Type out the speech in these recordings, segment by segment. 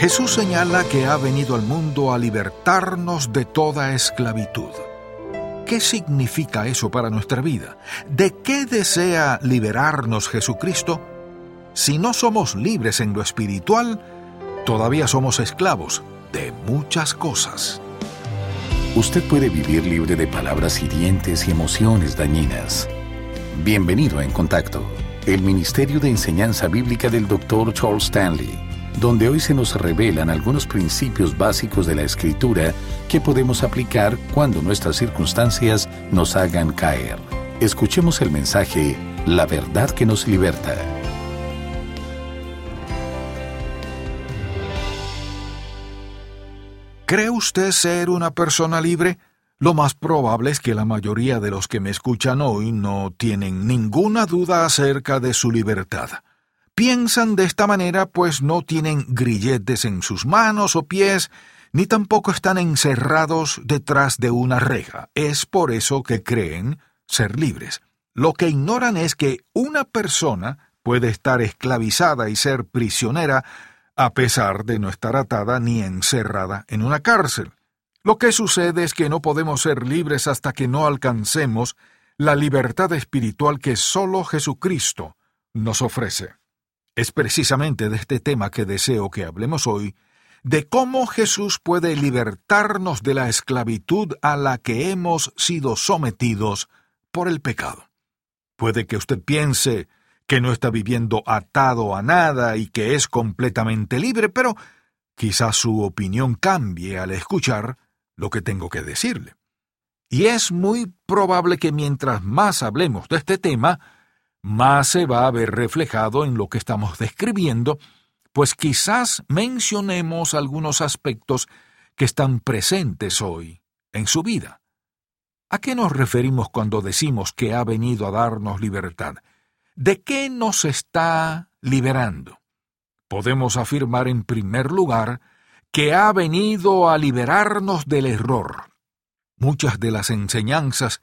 Jesús señala que ha venido al mundo a libertarnos de toda esclavitud. ¿Qué significa eso para nuestra vida? ¿De qué desea liberarnos Jesucristo? Si no somos libres en lo espiritual, todavía somos esclavos de muchas cosas. Usted puede vivir libre de palabras hirientes y emociones dañinas. Bienvenido a En Contacto, el Ministerio de Enseñanza Bíblica del Dr. Charles Stanley, donde hoy se nos revelan algunos principios básicos de la Escritura que podemos aplicar cuando nuestras circunstancias nos hagan caer. Escuchemos el mensaje La verdad que nos liberta. ¿Cree usted ser una persona libre? Lo más probable es que la mayoría de los que me escuchan hoy no tienen ninguna duda acerca de su libertad. Piensan de esta manera pues no tienen grilletes en sus manos o pies, ni tampoco están encerrados detrás de una reja. Es por eso que creen ser libres. Lo que ignoran es que una persona puede estar esclavizada y ser prisionera a pesar de no estar atada ni encerrada en una cárcel. Lo que sucede es que no podemos ser libres hasta que no alcancemos la libertad espiritual que sólo Jesucristo nos ofrece. Es precisamente de este tema que deseo que hablemos hoy, de cómo Jesús puede libertarnos de la esclavitud a la que hemos sido sometidos por el pecado. Puede que usted piense, que no está viviendo atado a nada y que es completamente libre, pero quizás su opinión cambie al escuchar lo que tengo que decirle. Y es muy probable que mientras más hablemos de este tema, más se va a ver reflejado en lo que estamos describiendo, pues quizás mencionemos algunos aspectos que están presentes hoy en su vida. ¿A qué nos referimos cuando decimos que ha venido a darnos libertad? ¿De qué nos está liberando? Podemos afirmar en primer lugar que ha venido a liberarnos del error. Muchas de las enseñanzas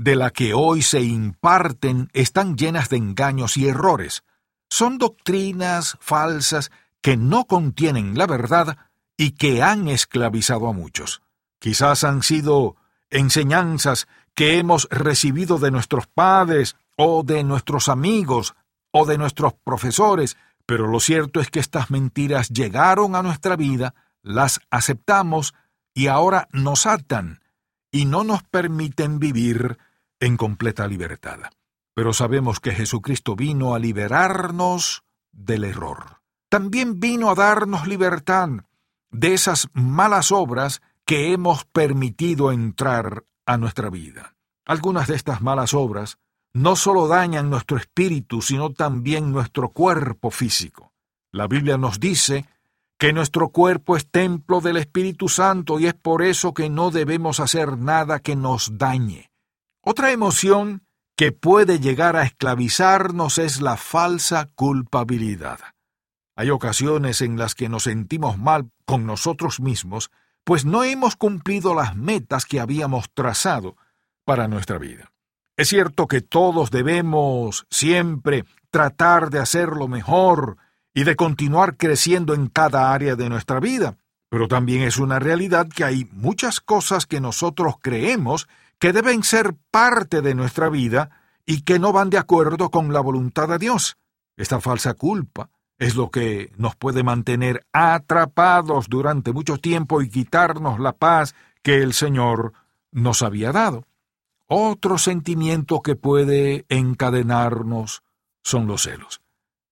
de la que hoy se imparten están llenas de engaños y errores. Son doctrinas falsas que no contienen la verdad y que han esclavizado a muchos. Quizás han sido enseñanzas que hemos recibido de nuestros padres o de nuestros amigos o de nuestros profesores, pero lo cierto es que estas mentiras llegaron a nuestra vida, las aceptamos y ahora nos atan y no nos permiten vivir en completa libertad. Pero sabemos que Jesucristo vino a liberarnos del error. También vino a darnos libertad de esas malas obras que hemos permitido entrar a nuestra vida. Algunas de estas malas obras no solo dañan nuestro espíritu, sino también nuestro cuerpo físico. La Biblia nos dice que nuestro cuerpo es templo del Espíritu Santo y es por eso que no debemos hacer nada que nos dañe. Otra emoción que puede llegar a esclavizarnos es la falsa culpabilidad. Hay ocasiones en las que nos sentimos mal con nosotros mismos, pues no hemos cumplido las metas que habíamos trazado para nuestra vida. Es cierto que todos debemos siempre tratar de hacerlo mejor y de continuar creciendo en cada área de nuestra vida, pero también es una realidad que hay muchas cosas que nosotros creemos que deben ser parte de nuestra vida y que no van de acuerdo con la voluntad de Dios. Esta falsa culpa es lo que nos puede mantener atrapados durante mucho tiempo y quitarnos la paz que el Señor nos había dado. Otro sentimiento que puede encadenarnos son los celos.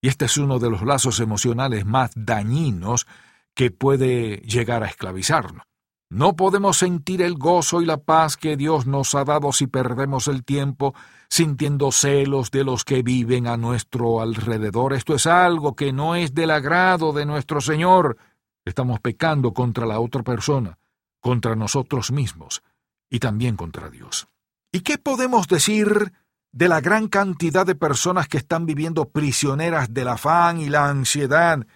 Y este es uno de los lazos emocionales más dañinos que puede llegar a esclavizarnos. No podemos sentir el gozo y la paz que Dios nos ha dado si perdemos el tiempo sintiendo celos de los que viven a nuestro alrededor. Esto es algo que no es del agrado de nuestro Señor. Estamos pecando contra la otra persona, contra nosotros mismos y también contra Dios. ¿Y qué podemos decir de la gran cantidad de personas que están viviendo prisioneras del afán y la ansiedad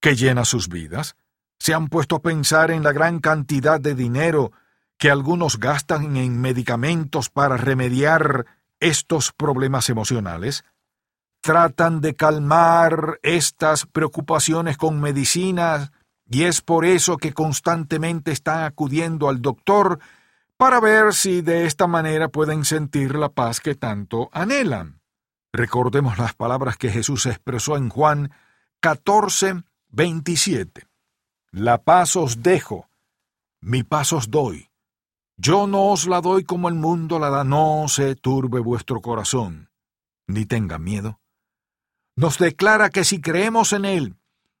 que llena sus vidas? ¿Se han puesto a pensar en la gran cantidad de dinero que algunos gastan en medicamentos para remediar estos problemas emocionales? Tratan de calmar estas preocupaciones con medicinas y es por eso que constantemente están acudiendo al doctor para ver si de esta manera pueden sentir la paz que tanto anhelan. Recordemos las palabras que Jesús expresó en Juan 14, 27. La paz os dejo, mi paz os doy. Yo no os la doy como el mundo la da, no se turbe vuestro corazón, ni tenga miedo. Nos declara que si creemos en Él,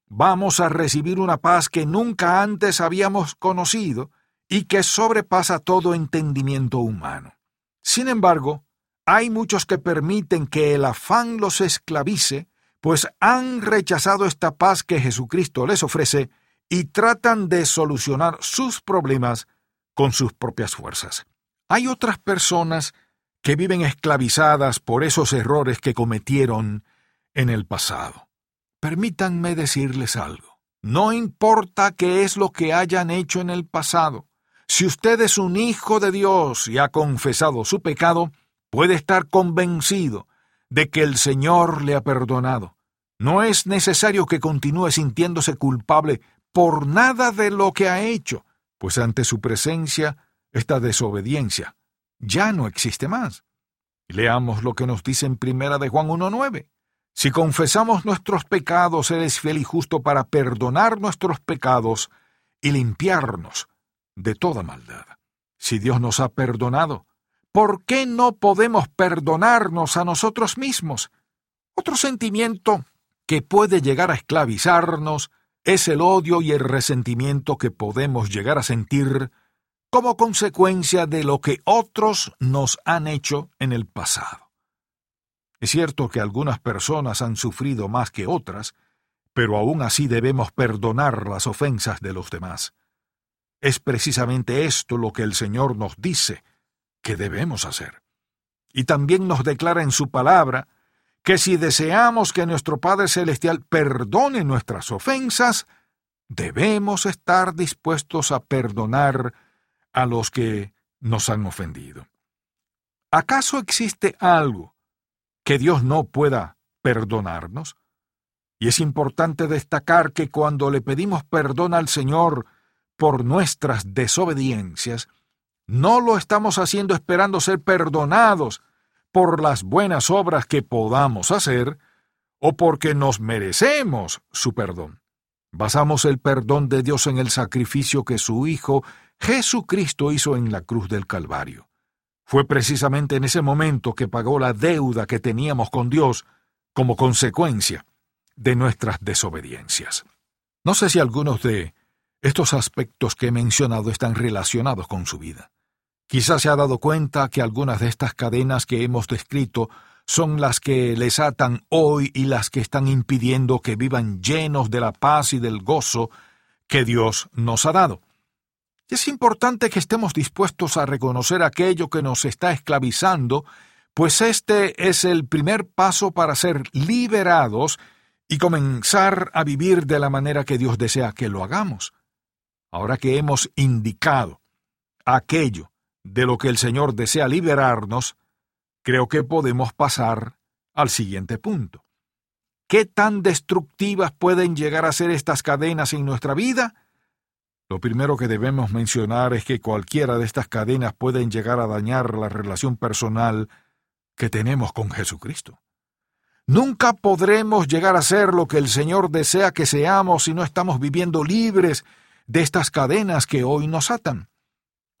vamos a recibir una paz que nunca antes habíamos conocido y que sobrepasa todo entendimiento humano. Sin embargo, hay muchos que permiten que el afán los esclavice, pues han rechazado esta paz que Jesucristo les ofrece y tratan de solucionar sus problemas con sus propias fuerzas. Hay otras personas que viven esclavizadas por esos errores que cometieron en el pasado. Permítanme decirles algo. No importa qué es lo que hayan hecho en el pasado. Si usted es un hijo de Dios y ha confesado su pecado, puede estar convencido de que el Señor le ha perdonado. No es necesario que continúe sintiéndose culpable por nada de lo que ha hecho, pues ante su presencia esta desobediencia ya no existe más. Leamos lo que nos dice en Primera de Juan 1.9. Si confesamos nuestros pecados, Él es fiel y justo para perdonar nuestros pecados y limpiarnos de toda maldad. Si Dios nos ha perdonado, ¿por qué no podemos perdonarnos a nosotros mismos? Otro sentimiento que puede llegar a esclavizarnos es el odio y el resentimiento que podemos llegar a sentir como consecuencia de lo que otros nos han hecho en el pasado. Es cierto que algunas personas han sufrido más que otras, pero aún así debemos perdonar las ofensas de los demás. Es precisamente esto lo que el Señor nos dice que debemos hacer. Y también nos declara en su palabra que si deseamos que nuestro Padre Celestial perdone nuestras ofensas, debemos estar dispuestos a perdonar a los que nos han ofendido. ¿Acaso existe algo que Dios no pueda perdonarnos? Y es importante destacar que cuando le pedimos perdón al Señor por nuestras desobediencias, no lo estamos haciendo esperando ser perdonados por las buenas obras que podamos hacer o porque nos merecemos su perdón. Basamos el perdón de Dios en el sacrificio que su Hijo Jesucristo hizo en la cruz del Calvario. Fue precisamente en ese momento que pagó la deuda que teníamos con Dios como consecuencia de nuestras desobediencias. No sé si algunos de estos aspectos que he mencionado están relacionados con su vida. Quizás se ha dado cuenta que algunas de estas cadenas que hemos descrito son las que les atan hoy y las que están impidiendo que vivan llenos de la paz y del gozo que Dios nos ha dado. Es importante que estemos dispuestos a reconocer aquello que nos está esclavizando, pues este es el primer paso para ser liberados y comenzar a vivir de la manera que Dios desea que lo hagamos. Ahora que hemos indicado aquello de lo que el Señor desea liberarnos, creo que podemos pasar al siguiente punto. ¿Qué tan destructivas pueden llegar a ser estas cadenas en nuestra vida? Lo primero que debemos mencionar es que cualquiera de estas cadenas pueden llegar a dañar la relación personal que tenemos con Jesucristo. Nunca podremos llegar a ser lo que el Señor desea que seamos si no estamos viviendo libres de estas cadenas que hoy nos atan.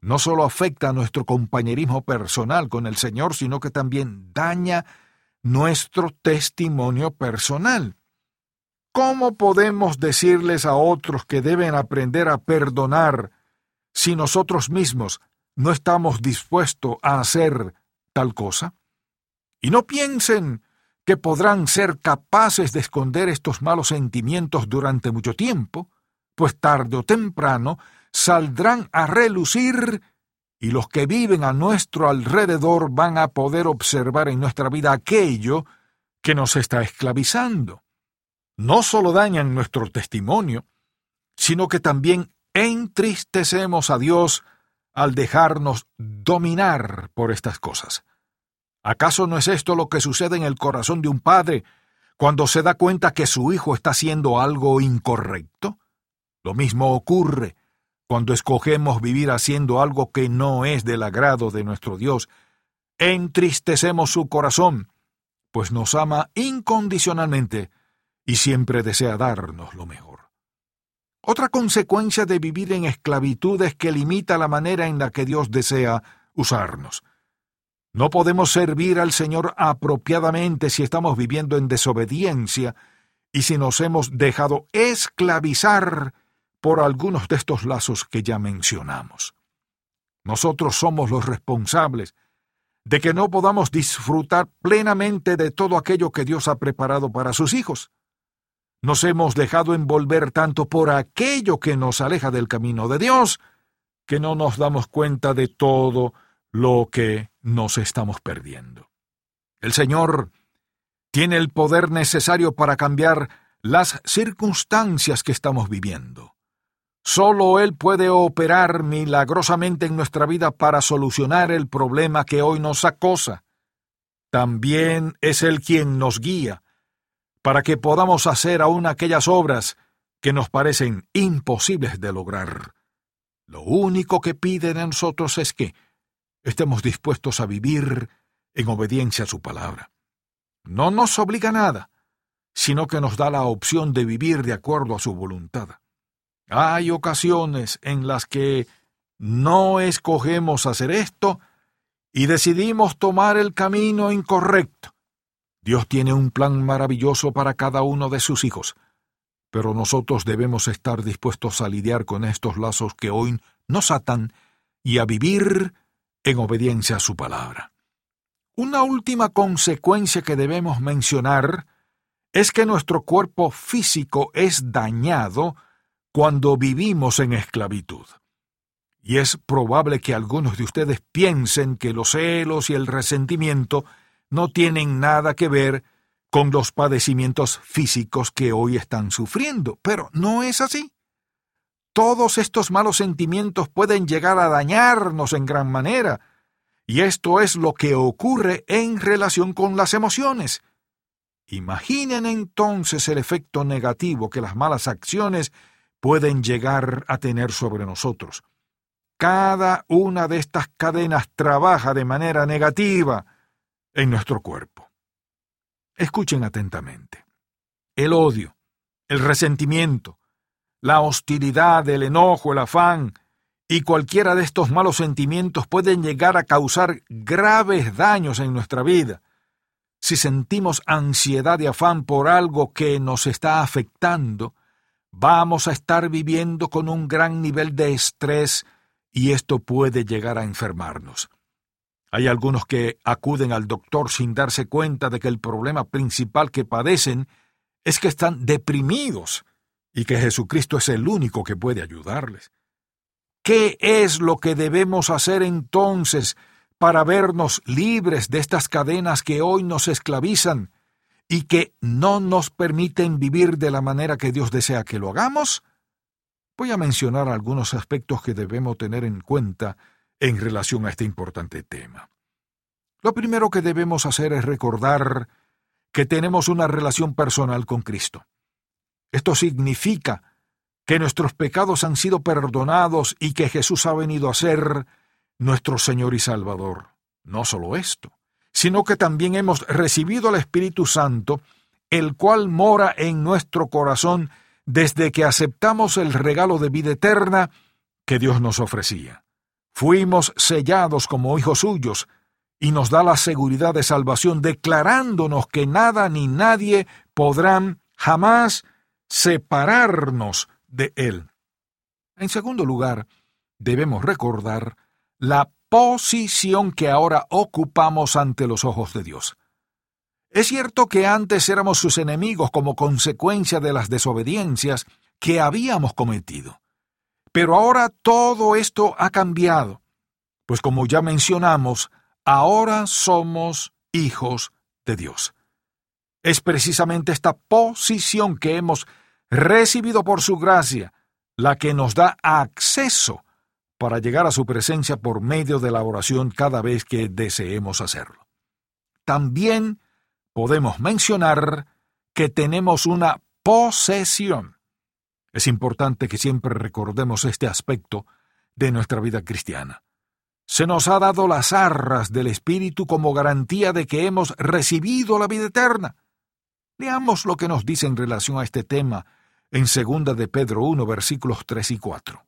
No solo afecta nuestro compañerismo personal con el Señor, sino que también daña nuestro testimonio personal. ¿Cómo podemos decirles a otros que deben aprender a perdonar si nosotros mismos no estamos dispuestos a hacer tal cosa? Y no piensen que podrán ser capaces de esconder estos malos sentimientos durante mucho tiempo, pues tarde o temprano saldrán a relucir y los que viven a nuestro alrededor van a poder observar en nuestra vida aquello que nos está esclavizando no solo dañan nuestro testimonio, sino que también entristecemos a Dios al dejarnos dominar por estas cosas. ¿Acaso no es esto lo que sucede en el corazón de un padre cuando se da cuenta que su hijo está haciendo algo incorrecto? Lo mismo ocurre cuando escogemos vivir haciendo algo que no es del agrado de nuestro Dios. Entristecemos su corazón, pues nos ama incondicionalmente y siempre desea darnos lo mejor. Otra consecuencia de vivir en esclavitud es que limita la manera en la que Dios desea usarnos. No podemos servir al Señor apropiadamente si estamos viviendo en desobediencia y si nos hemos dejado esclavizar por algunos de estos lazos que ya mencionamos. Nosotros somos los responsables de que no podamos disfrutar plenamente de todo aquello que Dios ha preparado para sus hijos. Nos hemos dejado envolver tanto por aquello que nos aleja del camino de Dios, que no nos damos cuenta de todo lo que nos estamos perdiendo. El Señor tiene el poder necesario para cambiar las circunstancias que estamos viviendo. Solo Él puede operar milagrosamente en nuestra vida para solucionar el problema que hoy nos acosa. También es Él quien nos guía, para que podamos hacer aún aquellas obras que nos parecen imposibles de lograr. Lo único que pide de nosotros es que estemos dispuestos a vivir en obediencia a su palabra. No nos obliga a nada, sino que nos da la opción de vivir de acuerdo a su voluntad. Hay ocasiones en las que no escogemos hacer esto y decidimos tomar el camino incorrecto. Dios tiene un plan maravilloso para cada uno de sus hijos, pero nosotros debemos estar dispuestos a lidiar con estos lazos que hoy nos atan y a vivir en obediencia a su palabra. Una última consecuencia que debemos mencionar es que nuestro cuerpo físico es dañado cuando vivimos en esclavitud. Y es probable que algunos de ustedes piensen que los celos y el resentimiento no tienen nada que ver con los padecimientos físicos que hoy están sufriendo, pero no es así. Todos estos malos sentimientos pueden llegar a dañarnos en gran manera, y esto es lo que ocurre en relación con las emociones. Imaginen entonces el efecto negativo que las malas acciones pueden llegar a tener sobre nosotros. Cada una de estas cadenas trabaja de manera negativa en nuestro cuerpo. Escuchen atentamente. El odio, el resentimiento, la hostilidad, el enojo, el afán y cualquiera de estos malos sentimientos pueden llegar a causar graves daños en nuestra vida. Si sentimos ansiedad y afán por algo que nos está afectando, vamos a estar viviendo con un gran nivel de estrés y esto puede llegar a enfermarnos. Hay algunos que acuden al doctor sin darse cuenta de que el problema principal que padecen es que están deprimidos y que Jesucristo es el único que puede ayudarles. ¿Qué es lo que debemos hacer entonces para vernos libres de estas cadenas que hoy nos esclavizan y que no nos permiten vivir de la manera que Dios desea que lo hagamos? Voy a mencionar algunos aspectos que debemos tener en cuenta en relación a este importante tema. Lo primero que debemos hacer es recordar que tenemos una relación personal con Cristo. Esto significa que nuestros pecados han sido perdonados y que Jesús ha venido a ser nuestro Señor y Salvador. No solo esto, sino que también hemos recibido al Espíritu Santo, el cual mora en nuestro corazón desde que aceptamos el regalo de vida eterna que Dios nos ofrecía. Fuimos sellados como hijos suyos, y nos da la seguridad de salvación, declarándonos que nada ni nadie podrán jamás separarnos de Él. En segundo lugar, debemos recordar la posición que ahora ocupamos ante los ojos de Dios. Es cierto que antes éramos sus enemigos como consecuencia de las desobediencias que habíamos cometido. Pero ahora todo esto ha cambiado, pues como ya mencionamos, ahora somos hijos de Dios. Es precisamente esta posición que hemos recibido por su gracia la que nos da acceso para llegar a su presencia por medio de la oración cada vez que deseemos hacerlo. También podemos mencionar que tenemos una posesión. Es importante que siempre recordemos este aspecto de nuestra vida cristiana. Se nos ha dado las arras del Espíritu como garantía de que hemos recibido la vida eterna. Leamos lo que nos dice en relación a este tema en 2 de Pedro 1, versículos 3 y 4.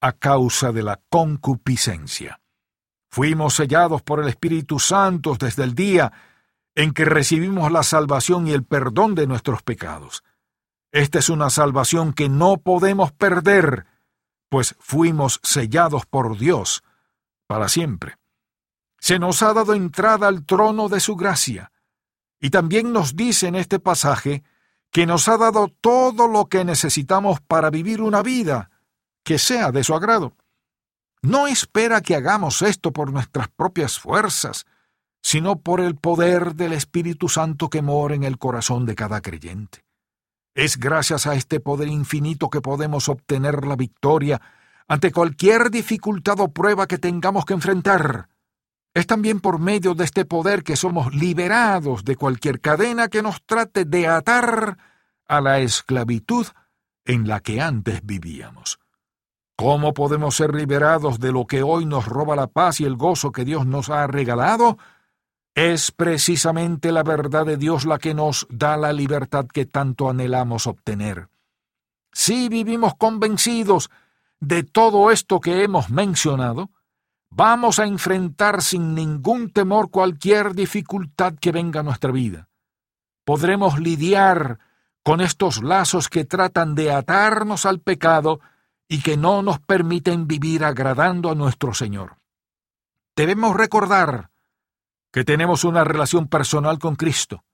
a causa de la concupiscencia. Fuimos sellados por el Espíritu Santo desde el día en que recibimos la salvación y el perdón de nuestros pecados. Esta es una salvación que no podemos perder, pues fuimos sellados por Dios para siempre. Se nos ha dado entrada al trono de su gracia, y también nos dice en este pasaje que nos ha dado todo lo que necesitamos para vivir una vida que sea de su agrado. No espera que hagamos esto por nuestras propias fuerzas, sino por el poder del Espíritu Santo que mora en el corazón de cada creyente. Es gracias a este poder infinito que podemos obtener la victoria ante cualquier dificultad o prueba que tengamos que enfrentar. Es también por medio de este poder que somos liberados de cualquier cadena que nos trate de atar a la esclavitud en la que antes vivíamos. ¿Cómo podemos ser liberados de lo que hoy nos roba la paz y el gozo que Dios nos ha regalado? Es precisamente la verdad de Dios la que nos da la libertad que tanto anhelamos obtener. Si vivimos convencidos de todo esto que hemos mencionado, vamos a enfrentar sin ningún temor cualquier dificultad que venga a nuestra vida. Podremos lidiar con estos lazos que tratan de atarnos al pecado y que no nos permiten vivir agradando a nuestro Señor. Debemos recordar que tenemos una relación personal con Cristo,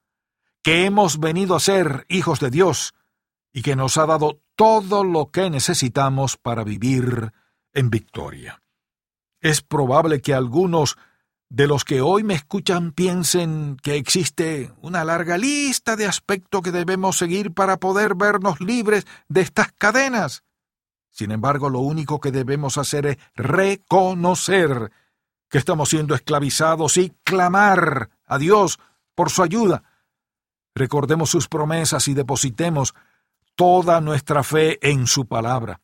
que hemos venido a ser hijos de Dios y que nos ha dado todo lo que necesitamos para vivir en victoria. Es probable que algunos de los que hoy me escuchan piensen que existe una larga lista de aspectos que debemos seguir para poder vernos libres de estas cadenas. Sin embargo, lo único que debemos hacer es reconocer que estamos siendo esclavizados y clamar a Dios por su ayuda. Recordemos sus promesas y depositemos toda nuestra fe en su palabra.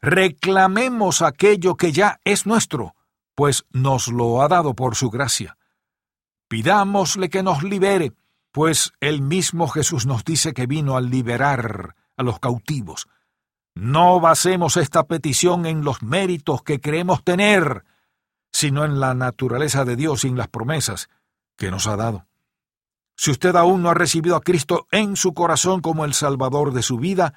Reclamemos aquello que ya es nuestro, pues nos lo ha dado por su gracia. Pidámosle que nos libere, pues el mismo Jesús nos dice que vino a liberar a los cautivos. No basemos esta petición en los méritos que creemos tener, sino en la naturaleza de Dios y en las promesas que nos ha dado. Si usted aún no ha recibido a Cristo en su corazón como el Salvador de su vida,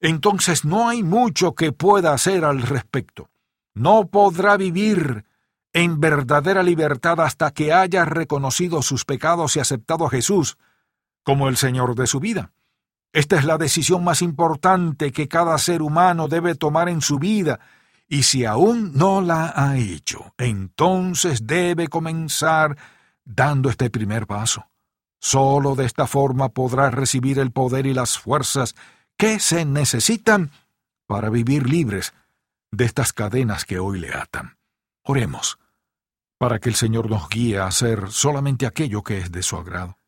entonces no hay mucho que pueda hacer al respecto. No podrá vivir en verdadera libertad hasta que haya reconocido sus pecados y aceptado a Jesús como el Señor de su vida. Esta es la decisión más importante que cada ser humano debe tomar en su vida, y si aún no la ha hecho, entonces debe comenzar dando este primer paso. Solo de esta forma podrá recibir el poder y las fuerzas que se necesitan para vivir libres de estas cadenas que hoy le atan. Oremos, para que el Señor nos guíe a hacer solamente aquello que es de su agrado.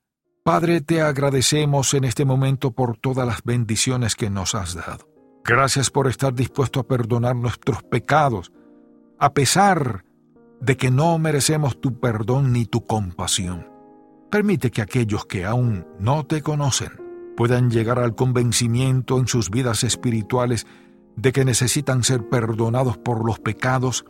Padre, te agradecemos en este momento por todas las bendiciones que nos has dado. Gracias por estar dispuesto a perdonar nuestros pecados, a pesar de que no merecemos tu perdón ni tu compasión. Permite que aquellos que aún no te conocen puedan llegar al convencimiento en sus vidas espirituales de que necesitan ser perdonados por los pecados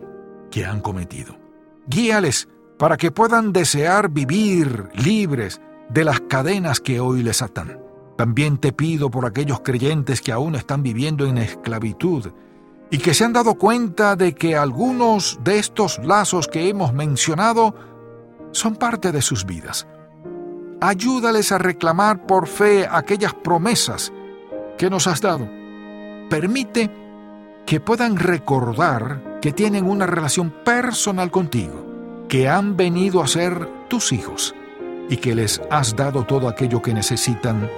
que han cometido. Guíales para que puedan desear vivir libres de las cadenas que hoy les atan. También te pido por aquellos creyentes que aún están viviendo en esclavitud y que se han dado cuenta de que algunos de estos lazos que hemos mencionado son parte de sus vidas. Ayúdales a reclamar por fe aquellas promesas que nos has dado. Permite que puedan recordar que tienen una relación personal contigo, que han venido a ser tus hijos y que les has dado todo aquello que necesitan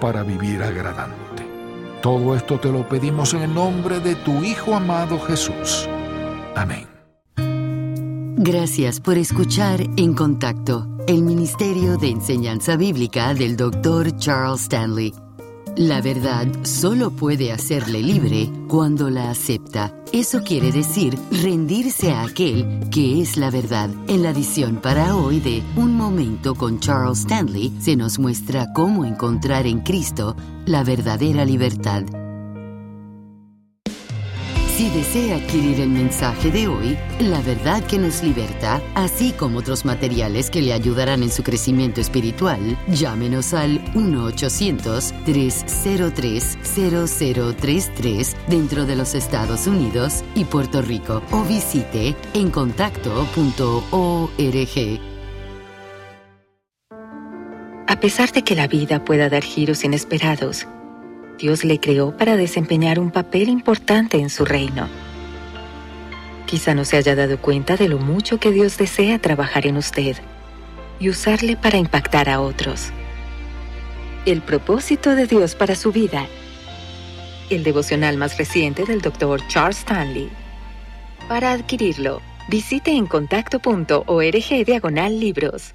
para vivir agradándote. Todo esto te lo pedimos en el nombre de tu Hijo amado Jesús. Amén. Gracias por escuchar En Contacto, el Ministerio de Enseñanza Bíblica del Dr. Charles Stanley. La verdad solo puede hacerle libre cuando la acepta. Eso quiere decir rendirse a aquel que es la verdad. En la edición para hoy de Un Momento con Charles Stanley se nos muestra cómo encontrar en Cristo la verdadera libertad. Si desea adquirir el mensaje de hoy, La verdad que nos liberta, así como otros materiales que le ayudarán en su crecimiento espiritual, llámenos al 1-800-303-0033 dentro de los Estados Unidos y Puerto Rico o visite encontacto.org. A pesar de que la vida pueda dar giros inesperados, Dios le creó para desempeñar un papel importante en su reino. Quizá no se haya dado cuenta de lo mucho que Dios desea trabajar en usted y usarle para impactar a otros. El propósito de Dios para su vida. El devocional más reciente del Dr. Charles Stanley. Para adquirirlo, visite en contacto.org diagonal libros.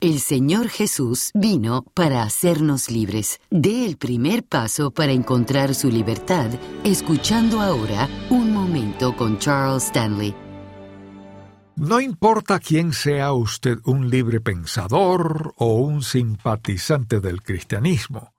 El Señor Jesús vino para hacernos libres. Dé el primer paso para encontrar su libertad, escuchando ahora Un Momento con Charles Stanley. No importa quién sea usted, un libre pensador o un simpatizante del cristianismo.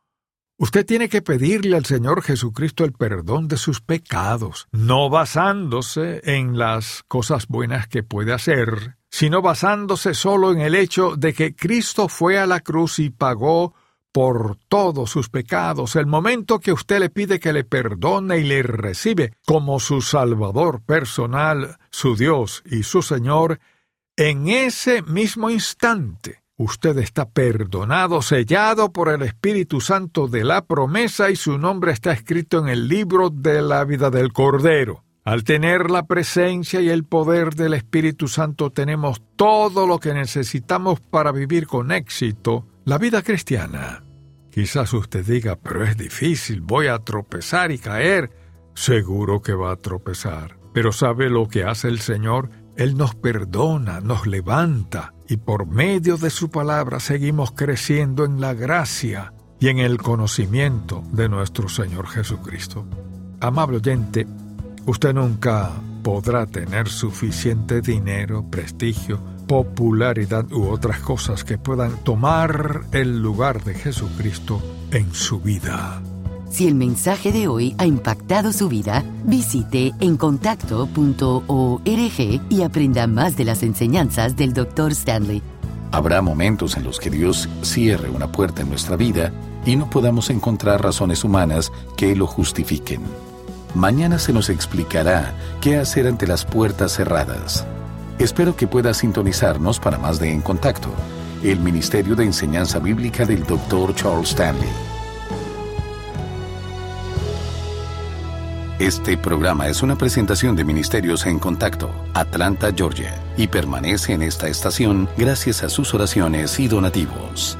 Usted tiene que pedirle al Señor Jesucristo el perdón de sus pecados, no basándose en las cosas buenas que puede hacer, sino basándose solo en el hecho de que Cristo fue a la cruz y pagó por todos sus pecados. El momento que usted le pide que le perdone y le recibe como su Salvador personal, su Dios y su Señor, en ese mismo instante usted está perdonado, sellado por el Espíritu Santo de la promesa y su nombre está escrito en el libro de la vida del Cordero. Al tener la presencia y el poder del Espíritu Santo tenemos todo lo que necesitamos para vivir con éxito la vida cristiana. Quizás usted diga, pero es difícil, voy a tropezar y caer. Seguro que va a tropezar. Pero ¿sabe lo que hace el Señor? Él nos perdona, nos levanta, y por medio de su palabra seguimos creciendo en la gracia y en el conocimiento de nuestro Señor Jesucristo. Amable oyente, Usted nunca podrá tener suficiente dinero, prestigio, popularidad u otras cosas que puedan tomar el lugar de Jesucristo en su vida. Si el mensaje de hoy ha impactado su vida, visite encontacto.org y aprenda más de las enseñanzas del Dr. Stanley. Habrá momentos en los que Dios cierre una puerta en nuestra vida y no podamos encontrar razones humanas que lo justifiquen. Mañana se nos explicará qué hacer ante las puertas cerradas. Espero que pueda sintonizarnos para más de En Contacto, el Ministerio de Enseñanza Bíblica del Dr. Charles Stanley. Este programa es una presentación de Ministerios en Contacto, Atlanta, Georgia, y permanece en esta estación gracias a sus oraciones y donativos.